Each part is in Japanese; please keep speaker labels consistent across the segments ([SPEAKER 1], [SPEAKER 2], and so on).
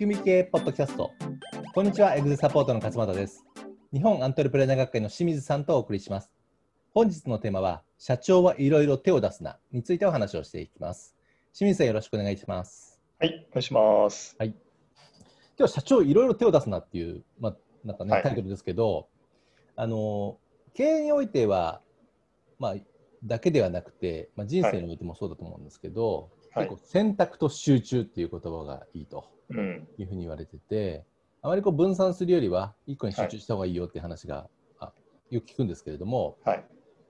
[SPEAKER 1] 組み系ポッドキャスト。こんにちはエグゼサポートの勝又です。日本アントレプレナー学会の清水さんとお送りします。本日のテーマは社長はいろいろ手を出すなについてお話をしていきます。清水さんよろしくお願いします。
[SPEAKER 2] はいお願いします。
[SPEAKER 1] はい。今日社長いろいろ手を出すなっていうまあなんかね、
[SPEAKER 2] はい。
[SPEAKER 1] タイトルですけどあの経営においてはまあだけではなくて、まあ、人生においてもそうだと思うんですけど、
[SPEAKER 2] はい
[SPEAKER 1] 結構選択と集中っていう言葉がいいと
[SPEAKER 2] うん。
[SPEAKER 1] いうふうに言われてて、あまりこう分散するよりは、一個に集中した方がいいよって話が、あよく聞くんですけれども、
[SPEAKER 2] はい。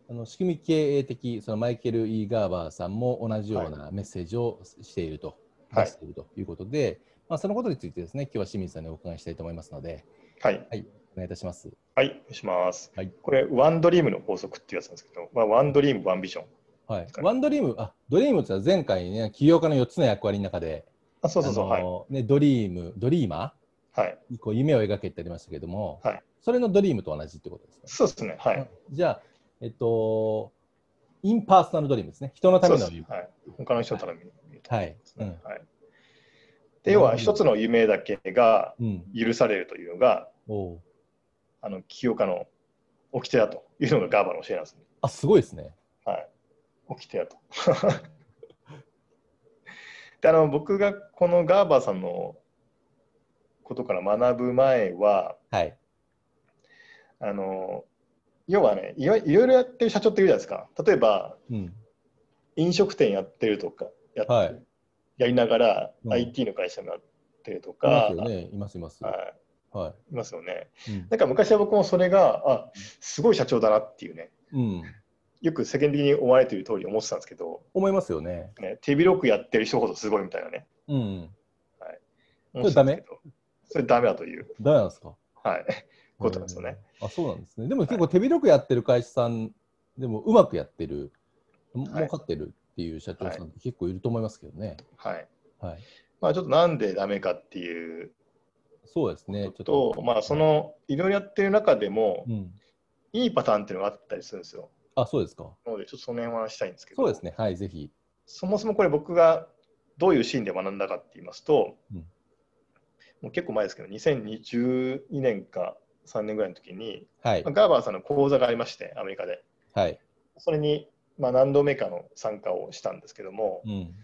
[SPEAKER 1] あの仕組み経営的、そのマイケル・イー・ガーバーさんも同じようなメッセージをしていると、
[SPEAKER 2] はい。
[SPEAKER 1] 出しているということで、まあ、そのことについてですね、今日は清水さんにお伺いしたいと思いますので、
[SPEAKER 2] はい。
[SPEAKER 1] はい、お願いいたします。
[SPEAKER 2] はいお願いします。
[SPEAKER 1] はい。
[SPEAKER 2] これワンドリームの法則っていうやつなんですけど、まあ、ワンドリームワンビジョン
[SPEAKER 1] はいワンドリーム、あドリームってのは前回ね、起業家の4つの役割の中で、
[SPEAKER 2] あそうそうそうはい
[SPEAKER 1] あのね、ドリーム、ドリーマ
[SPEAKER 2] はい
[SPEAKER 1] ーこう夢を描けってありましたけれども、
[SPEAKER 2] はい
[SPEAKER 1] それのドリームと同じってことですね。
[SPEAKER 2] そうですねはい
[SPEAKER 1] じゃあ、えっと、 impersonal dream ですね。人のための夢。
[SPEAKER 2] はい他の人のために
[SPEAKER 1] はい。
[SPEAKER 2] ですね
[SPEAKER 1] うん。
[SPEAKER 2] はいで要は一つの夢だけが
[SPEAKER 1] うん。
[SPEAKER 2] 許されるというのが
[SPEAKER 1] おう
[SPEAKER 2] あの起業家の掟だというのがガーバの教えなんですね
[SPEAKER 1] あ、すごいですね。
[SPEAKER 2] はい掟だと であの僕がこのガーバーさんのことから学ぶ前は
[SPEAKER 1] はい。
[SPEAKER 2] あの要はねいろいろいろやってる社長っているじゃないですか例えば
[SPEAKER 1] うん。
[SPEAKER 2] 飲食店やってるとかや,、
[SPEAKER 1] はい
[SPEAKER 2] やりながら
[SPEAKER 1] うん
[SPEAKER 2] IT の会社もやってると
[SPEAKER 1] いま
[SPEAKER 2] か、
[SPEAKER 1] すよね。います、います。は。
[SPEAKER 2] はいい、いますよね
[SPEAKER 1] うん
[SPEAKER 2] なんか昔は僕もそれがあすごい社長だなっていうね
[SPEAKER 1] うん。
[SPEAKER 2] よく世間的に思われている通り思ってたんですけど、
[SPEAKER 1] 思いますよね。
[SPEAKER 2] ね、手広くやってる人ほどすごいみたいなね
[SPEAKER 1] うん。
[SPEAKER 2] 思ってたんですけどそれダメだという、
[SPEAKER 1] ダメなんですか？
[SPEAKER 2] はい、ことなんですよね。
[SPEAKER 1] あ、そうなんですね。でも結構手広くやってる会社さんでもうまくやってる、儲かってるっていう社長さんって結構いると思いますけどね。
[SPEAKER 2] はい
[SPEAKER 1] はい。
[SPEAKER 2] まあ、ちょっとなんでダメかっていう
[SPEAKER 1] そうですね。ちょっ
[SPEAKER 2] と
[SPEAKER 1] と。
[SPEAKER 2] まあそのいろいろやってる中でも
[SPEAKER 1] うん。
[SPEAKER 2] いいパターンっていうのがあったりするんですよ。
[SPEAKER 1] あ、そうですか。
[SPEAKER 2] なのでちょっとその辺は話したいんですけど
[SPEAKER 1] そうですね。はい、ぜひ。
[SPEAKER 2] そもそもこれ僕がどういうシーンで学んだかって言いますと、
[SPEAKER 1] うん
[SPEAKER 2] もう結構前ですけど2012年か3年ぐらいの時に、
[SPEAKER 1] はい
[SPEAKER 2] まあ。ガーバーさんの講座がありましてアメリカで
[SPEAKER 1] はい。
[SPEAKER 2] それにまあ何度目かの参加をしたんですけども
[SPEAKER 1] うん。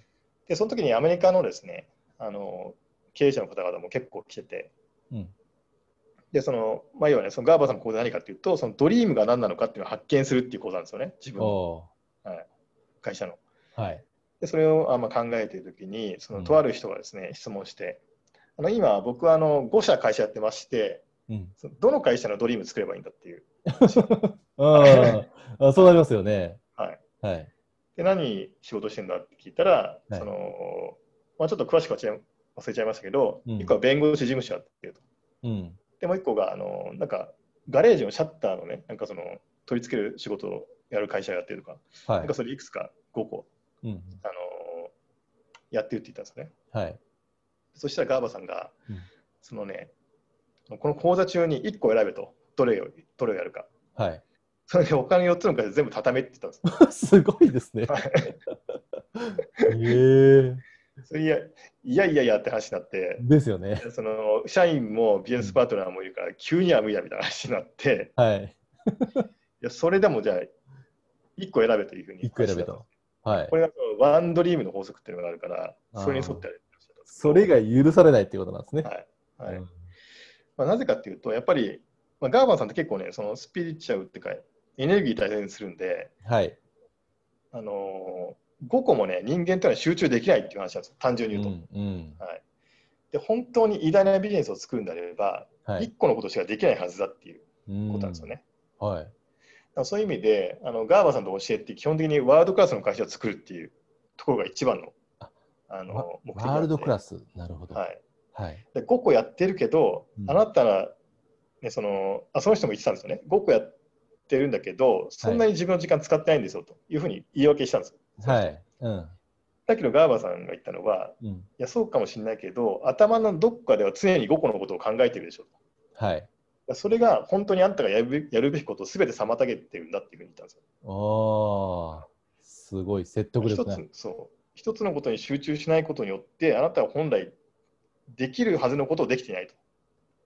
[SPEAKER 2] でその時にアメリカのですねあの経営者の方々も結構来てて
[SPEAKER 1] うん。
[SPEAKER 2] でその、まあ、要はねそのガーバーさんの講座は何かっていうとそのドリームが何なのかっていうのを発見するっていう講座なんですよね自分の
[SPEAKER 1] お
[SPEAKER 2] 会社の。
[SPEAKER 1] ーはい。
[SPEAKER 2] でそれをあまあ考えているときに、そ
[SPEAKER 1] うん
[SPEAKER 2] のとある人がですね、質問して、あの今、僕はあの5社会社やってまして、
[SPEAKER 1] うん。
[SPEAKER 2] そのどの会社のドリーム作ればいいんだっていう、
[SPEAKER 1] あ あ、そうなりますよね。
[SPEAKER 2] はい、
[SPEAKER 1] はい。
[SPEAKER 2] で何仕事してんだって聞いたら、
[SPEAKER 1] はい
[SPEAKER 2] そのまあ、ちょっと詳しくは忘れ忘れちゃいましたけど、
[SPEAKER 1] うん
[SPEAKER 2] 1個は弁護士事務所やってると。
[SPEAKER 1] うん。
[SPEAKER 2] でもう1個があのなんかガレージのシャッターのね、なんかその取り付ける仕事をやる会社やってるとか、
[SPEAKER 1] はい
[SPEAKER 2] なんか。それいくつか5個、
[SPEAKER 1] うん。
[SPEAKER 2] あのやってるって言ったんですよね。
[SPEAKER 1] はい。
[SPEAKER 2] そしたらガーバさんが、
[SPEAKER 1] うん
[SPEAKER 2] そのね、この講座中に1個選べと、どれをどれをやるか。
[SPEAKER 1] はい。
[SPEAKER 2] それで他の4つの会社全部畳めって言ったんです
[SPEAKER 1] すごいですね。
[SPEAKER 2] よ。
[SPEAKER 1] へえ。
[SPEAKER 2] それいやいやいやいやって話になって、
[SPEAKER 1] ですよね。
[SPEAKER 2] その社員もビジネスパートナーもいるから、急には無理だみたいな話になって、
[SPEAKER 1] はい。
[SPEAKER 2] いやそれでもじゃあ、1個選べというふうに
[SPEAKER 1] 一個選べと。はい
[SPEAKER 2] こ。れがワンドリームの法則っていうのがあるから、それに沿ってやる
[SPEAKER 1] それが許されないっていうことなんですね。
[SPEAKER 2] はいはい
[SPEAKER 1] うん
[SPEAKER 2] まあ、なぜかっていうと、やっぱり、まあ、ガーバンさんって結構ね、そのスピリチュアルっていうか、エネルギー大切にするんで、
[SPEAKER 1] はい。
[SPEAKER 2] あのー、5個もね、人間っていうのは集中できないっていう話なんですよ、単純に
[SPEAKER 1] う
[SPEAKER 2] 言うと。
[SPEAKER 1] ん。うん。
[SPEAKER 2] はい、で本当に偉大なビジネスを作るんであれば、
[SPEAKER 1] はい。
[SPEAKER 2] 1個のことしかできないはずだっていう
[SPEAKER 1] うん
[SPEAKER 2] ことなんですよね。。
[SPEAKER 1] はい。
[SPEAKER 2] そういう意味で、あのガーバンさんの教えって、基本的にワールドクラスの会社を作るっていうところが一番の
[SPEAKER 1] あ
[SPEAKER 2] の目的
[SPEAKER 1] ワールドクラ
[SPEAKER 2] ス。
[SPEAKER 1] ス。なるほど。
[SPEAKER 2] はい
[SPEAKER 1] はい。
[SPEAKER 2] で5個やってるけど、
[SPEAKER 1] うん
[SPEAKER 2] あなたら、ね、そのあその人も言ってたんですよね、5個やってるんだけど、そんなに自分の時間使ってないんですよというふうに言い訳したんですよ。
[SPEAKER 1] はい。うん。
[SPEAKER 2] だけど、ガーバーさんが言ったのは、
[SPEAKER 1] うん。
[SPEAKER 2] いや、そうかもしれないけど、頭のどっかでは常に5個のことを考えてるでしょと。
[SPEAKER 1] はい。
[SPEAKER 2] それが本当にあんたがやるべやるべきことをすべて妨げてるんだっていうふうに言ったんですよ。
[SPEAKER 1] ああ、すごい説得力
[SPEAKER 2] 一
[SPEAKER 1] ね。
[SPEAKER 2] つそう一つのことに集中しないことによって、あなたは本来できるはずのことをできていないと。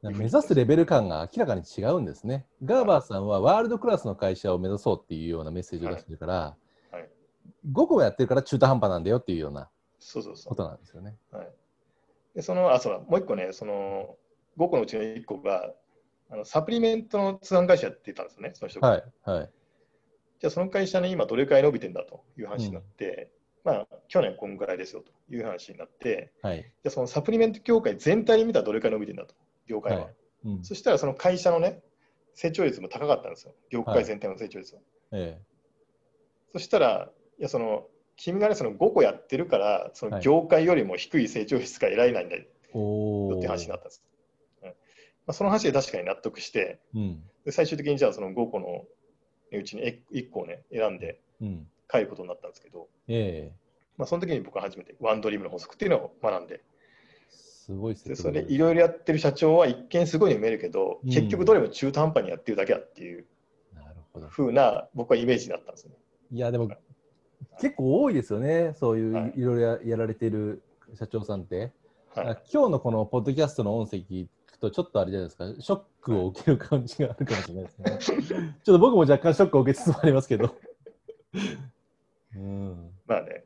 [SPEAKER 1] 目指すレベル感が明らかに違うんですね。ガーバーさんはワールドクラスの会社を目指そうっていうようなメッセージを出してるから、
[SPEAKER 2] はいはい
[SPEAKER 1] 5個やってるから中途半端なんだよっていうような
[SPEAKER 2] そうそうそう。
[SPEAKER 1] ことなんですよね。
[SPEAKER 2] はい、でそのあそうだもう一個ね、その5個のうちの1個があのサプリメントの通販会社やってたんですよね、その人が。
[SPEAKER 1] はい、はい。
[SPEAKER 2] じゃあその会社に今どれくらい伸びてんだという話になって、まあ去年こんぐらいですよという話になって、
[SPEAKER 1] はい。
[SPEAKER 2] じゃあそのサプリメント業界全体に見たらどれくらい伸びてんだと、業界は。
[SPEAKER 1] はいうん
[SPEAKER 2] そしたらその会社のね、成長率も高かったんですよ、業界全体の成長率は。
[SPEAKER 1] え
[SPEAKER 2] そしたら、いやその君がね、その5個やってるから、その
[SPEAKER 1] はい
[SPEAKER 2] 業界よりも低い成長率が得られないんだよっていう話になったんです。うんまあ、その話で確かに納得して、
[SPEAKER 1] うん。
[SPEAKER 2] で最終的にじゃあその5個のうちに1個をね、選んで
[SPEAKER 1] うん。
[SPEAKER 2] 帰ることになったんですけど、
[SPEAKER 1] ええ
[SPEAKER 2] まあ、その時に僕は初めてワンドリームの法則っていうのを学んで、
[SPEAKER 1] すごい
[SPEAKER 2] で
[SPEAKER 1] 説
[SPEAKER 2] それでいろいろやってる社長は一見すごいように見えるけど、
[SPEAKER 1] うん
[SPEAKER 2] 結局どれも中途半端にやってるだけだっていう
[SPEAKER 1] なるほど。
[SPEAKER 2] 風な僕はイメージになったんですね。
[SPEAKER 1] いや、でも、結構多いですよね。そういう、
[SPEAKER 2] はい
[SPEAKER 1] い、ろいろややられてる社長さんって。
[SPEAKER 2] はい
[SPEAKER 1] あ今日のこのポッドキャストの音声聞くと、ちょっとあれじゃないですか、ショックを受ける感じがあるかもしれないですね。ちょっと僕も若干ショックを受けつつもありますけど。うん。
[SPEAKER 2] まあね。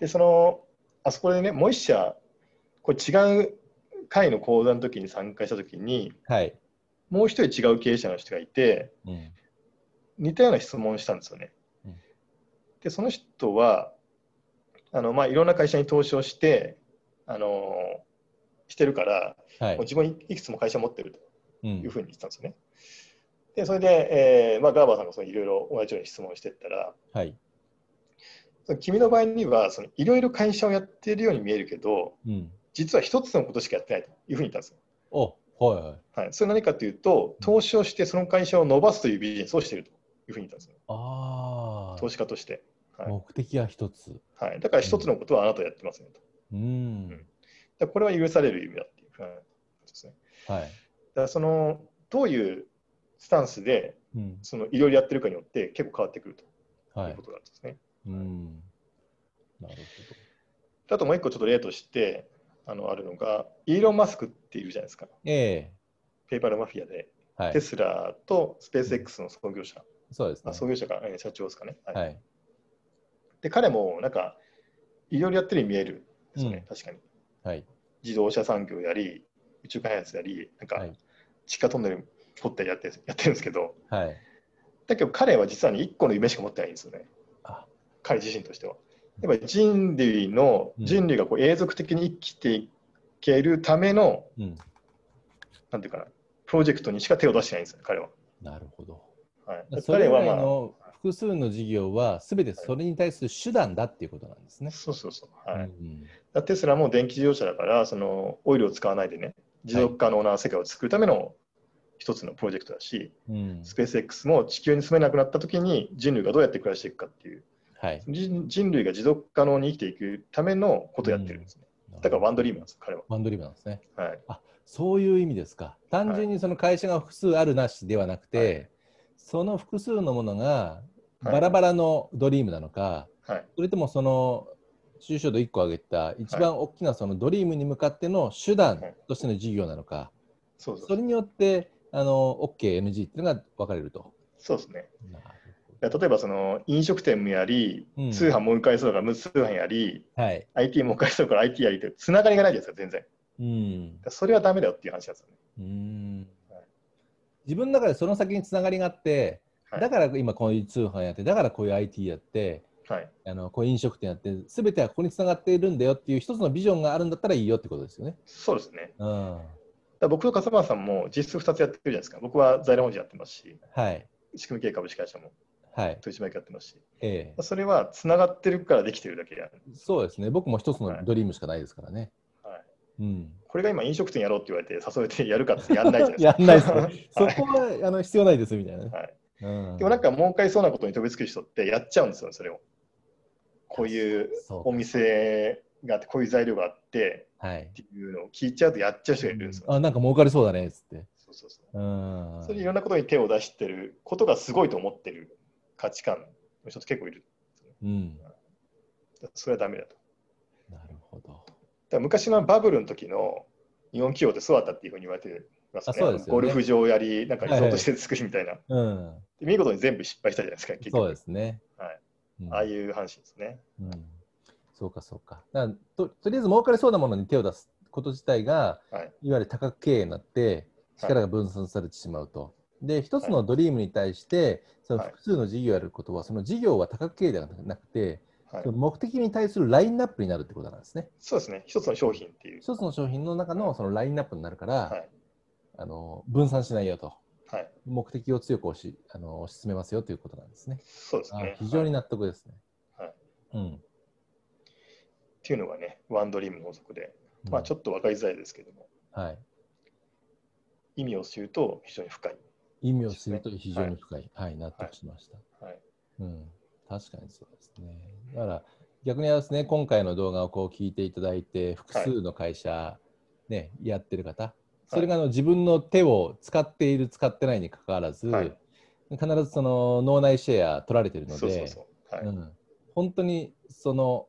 [SPEAKER 2] で、その、あそこでね、もう一社、これ違う会の講座の時に参加した時に、
[SPEAKER 1] はい。
[SPEAKER 2] もう一人違う経営者の人がいて、
[SPEAKER 1] うん。
[SPEAKER 2] 似たような質問をしたんですよね。
[SPEAKER 1] うん
[SPEAKER 2] で、その人は、あのまあ、いろんな会社に投資をして、あのしてるから、
[SPEAKER 1] はい
[SPEAKER 2] もう。自分いくつも会社持ってると
[SPEAKER 1] うん
[SPEAKER 2] いうふうに言ってたんですよね。で、それで、えーまあ、ガーバーさんがそのいろいろ同じように質問していったら、
[SPEAKER 1] はい。
[SPEAKER 2] 君の場合には、そのいろいろ会社をやっているように見えるけど、
[SPEAKER 1] うん。
[SPEAKER 2] 実は一つのことしかやってないというふうに言ったんですよ。
[SPEAKER 1] お、はいはい。
[SPEAKER 2] はい、それは何かというと、投資をしてその会社を伸ばすというビジネスをしているというふうに言ったんですよ。
[SPEAKER 1] あ
[SPEAKER 2] 投資家として。
[SPEAKER 1] あ、
[SPEAKER 2] はい
[SPEAKER 1] 目的は一つ。
[SPEAKER 2] はい、だから一つのことはあなたはやってますねと。
[SPEAKER 1] うん。
[SPEAKER 2] だからこれは許される意味だっていうふうですね。
[SPEAKER 1] はい。
[SPEAKER 2] だからそのどういうスタンスで
[SPEAKER 1] うん。
[SPEAKER 2] そのいろいろやってるかによって結構変わってくると
[SPEAKER 1] はいいう
[SPEAKER 2] こ。となんですね。
[SPEAKER 1] うん。なる
[SPEAKER 2] あともう一個ちょっと例としてあのあるのが、イーロン・マスクっているじゃないですか。
[SPEAKER 1] ほど。え
[SPEAKER 2] ペーパルマフィアで、
[SPEAKER 1] えはい
[SPEAKER 2] テ。スラとスペース X の創業者、
[SPEAKER 1] そうですね
[SPEAKER 2] あ。創業者か、えー社長ですかね。はい
[SPEAKER 1] はい。
[SPEAKER 2] で、彼もなんか、いろいろやってるように見えるんですよね、
[SPEAKER 1] うん
[SPEAKER 2] 確かに。
[SPEAKER 1] はい。
[SPEAKER 2] 自動車産業やり、宇宙開発やり、なんか
[SPEAKER 1] はい
[SPEAKER 2] 地下トンネル掘ったりやってやってるんですけど、
[SPEAKER 1] はい。
[SPEAKER 2] だけど彼は実は1個の夢しか持ってないんですよね、
[SPEAKER 1] あ、
[SPEAKER 2] 彼自身としては。やっぱり人類の、
[SPEAKER 1] うん
[SPEAKER 2] 人類がこう永続的に生きていけるための、
[SPEAKER 1] うん。
[SPEAKER 2] なんていうかな、プロジェクトにしか手を出してないんですよ、彼は。
[SPEAKER 1] なるほど。
[SPEAKER 2] はい、彼は、ま
[SPEAKER 1] 外の複数の事業は、すべてそれに対する手段だっていうことなんです
[SPEAKER 2] あ、
[SPEAKER 1] ね。
[SPEAKER 2] そうそうそう。はい
[SPEAKER 1] うん
[SPEAKER 2] テスラも電気自動車だから、そのオイルを使わないでね、持続可能な世界を作るための一つのプロジェクトだし、
[SPEAKER 1] うん。
[SPEAKER 2] スペース X も地球に住めなくなった時に人類がどうやって暮らしていくかっていう、
[SPEAKER 1] はい。
[SPEAKER 2] 人人類が持続可能に生きていくためのことをやってるんですね。だからワンドリームなんです、彼は。
[SPEAKER 1] ワンドリームなんですね。
[SPEAKER 2] はい。
[SPEAKER 1] そういう意味ですか。単純にその会社が複数あるなしではなくて、
[SPEAKER 2] はい
[SPEAKER 1] その複数のものが
[SPEAKER 2] はい
[SPEAKER 1] バラバラのドリームなのか、
[SPEAKER 2] はい。
[SPEAKER 1] それともその抽象度1個挙げた一番大きなそのドリームに向かっての手段としての事業なのか、
[SPEAKER 2] そうそ
[SPEAKER 1] れによってあの OK、NG っていうのが分かれると。
[SPEAKER 2] そうですね。例えばその飲食店もやり、
[SPEAKER 1] うん
[SPEAKER 2] 通販もう一回そうだから通販やり、
[SPEAKER 1] はい。
[SPEAKER 2] IT もう一回そうだから IT やりって、つながりがないじゃないですか、全然。
[SPEAKER 1] うん。
[SPEAKER 2] らそれはダメだよっていう話なんですよね。
[SPEAKER 1] うん
[SPEAKER 2] はい
[SPEAKER 1] 自分の中でその先につながりがあって、
[SPEAKER 2] はい
[SPEAKER 1] だから今こういう通販やって、だからこういう IT やって、
[SPEAKER 2] はい。
[SPEAKER 1] あのこういう飲食店やって、すべてはここにつながっているんだよっていう一つのビジョンがあるんだったらいいよってことですよね。
[SPEAKER 2] そうですね。
[SPEAKER 1] うん。
[SPEAKER 2] だ僕と笠原さんも実質2つやってるじゃないですか。僕は在来本社やってますし、
[SPEAKER 1] はい。
[SPEAKER 2] 仕組み系株式会社も
[SPEAKER 1] はい。
[SPEAKER 2] 取締役やってますし、
[SPEAKER 1] ええ
[SPEAKER 2] それはつながってるからできてるだけである。
[SPEAKER 1] そうですね。僕も一つのドリームしかないですからね。
[SPEAKER 2] はい、
[SPEAKER 1] うん。
[SPEAKER 2] これが今飲食店やろうって言われて誘われてやるかってやんないじゃないですか。
[SPEAKER 1] やんないですね。そ
[SPEAKER 2] はい
[SPEAKER 1] こはあの必要ないですみたいなね。
[SPEAKER 2] はい
[SPEAKER 1] うん、
[SPEAKER 2] でもなんか儲かりそうなことに飛びつく人ってやっちゃうんですよ、それを。こういうお店があって、こういう材料があって
[SPEAKER 1] はい
[SPEAKER 2] っ。ていうのを聞いちゃうとやっちゃう人がいるんですよ。
[SPEAKER 1] あ、なんか儲かりそうだねっつって。
[SPEAKER 2] そうそうそう
[SPEAKER 1] うん。
[SPEAKER 2] それでいろんなことに手を出してることがすごいと思ってる価値観の人って結構いる。
[SPEAKER 1] うん。
[SPEAKER 2] それはダメだと。
[SPEAKER 1] なるほど。
[SPEAKER 2] だ昔のバブルの時の日本企業ってそうだったっていうふうに言われてますね。
[SPEAKER 1] あそうですよね
[SPEAKER 2] ゴルフ場やり、なんかリゾート施設作りみたいな。
[SPEAKER 1] うん。
[SPEAKER 2] で見事に全部失敗したじゃないですか、結局。
[SPEAKER 1] そうですね。
[SPEAKER 2] はい
[SPEAKER 1] うん
[SPEAKER 2] ああいう話ですね。
[SPEAKER 1] うん、そうかそうか。だからととりあえず儲かりそうなものに手を出すこと自体が、
[SPEAKER 2] はい
[SPEAKER 1] い、わゆる多角経営になって力が分散されてしまうと。で一つのドリームに対して、その
[SPEAKER 2] はい
[SPEAKER 1] 複数の事業をやることは、その事業は多角経営ではなくて、
[SPEAKER 2] はい
[SPEAKER 1] その目的に対するラインナップになるってことなんですね。
[SPEAKER 2] そうですね。一つの商品っていう。
[SPEAKER 1] 一つの商品の中のそのラインナップになるから、
[SPEAKER 2] はい。
[SPEAKER 1] あの分散しないよと。
[SPEAKER 2] はい。
[SPEAKER 1] 目的を強く推しあの推し進めますよということなんですね。あ
[SPEAKER 2] そうですね。
[SPEAKER 1] 非常に
[SPEAKER 2] はい
[SPEAKER 1] 納得ですね。
[SPEAKER 2] はい
[SPEAKER 1] うん。
[SPEAKER 2] っていうのがね、ワンドリームの法則で、まあちょ
[SPEAKER 1] っ
[SPEAKER 2] っと分かりづらいですけども、
[SPEAKER 1] と、はい。
[SPEAKER 2] 意味を知ると非常に深い。
[SPEAKER 1] 意味を知ると非常に深い。はい、納得しました。
[SPEAKER 2] はい。
[SPEAKER 1] うん。確かにそうですね。だから逆にですね、今回の動画をこう聞いていただいて、複数の会社、ね、やってる方、それがあの自分の手を使っている、使ってないにかかわらず、
[SPEAKER 2] はい
[SPEAKER 1] 必ずその脳内シェア取られているので、本当にその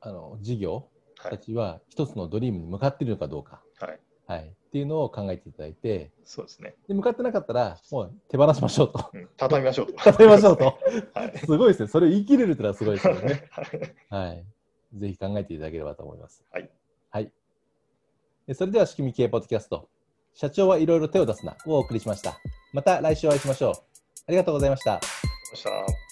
[SPEAKER 1] あの事業
[SPEAKER 2] はい。
[SPEAKER 1] たちは一つのドリームに向かっているのかどうか、
[SPEAKER 2] はい。
[SPEAKER 1] はい、っていうのを考えていただいて、
[SPEAKER 2] そうですね。
[SPEAKER 1] で向かってなかったら、もう手放しましょうと。
[SPEAKER 2] うん。畳みましょうと。
[SPEAKER 1] 畳みましょうと。
[SPEAKER 2] はい。
[SPEAKER 1] すごいですね。それを言い切れるってのはすごいですよね。
[SPEAKER 2] はい
[SPEAKER 1] はい。ぜひ考えていただければと思います。
[SPEAKER 2] はい。
[SPEAKER 1] はい。それでは、仕組み系ポッドキャスト、社長はいろいろ手を出すなをお送りしました。また来週お会いしましょう。ありがとうございました。
[SPEAKER 2] ました。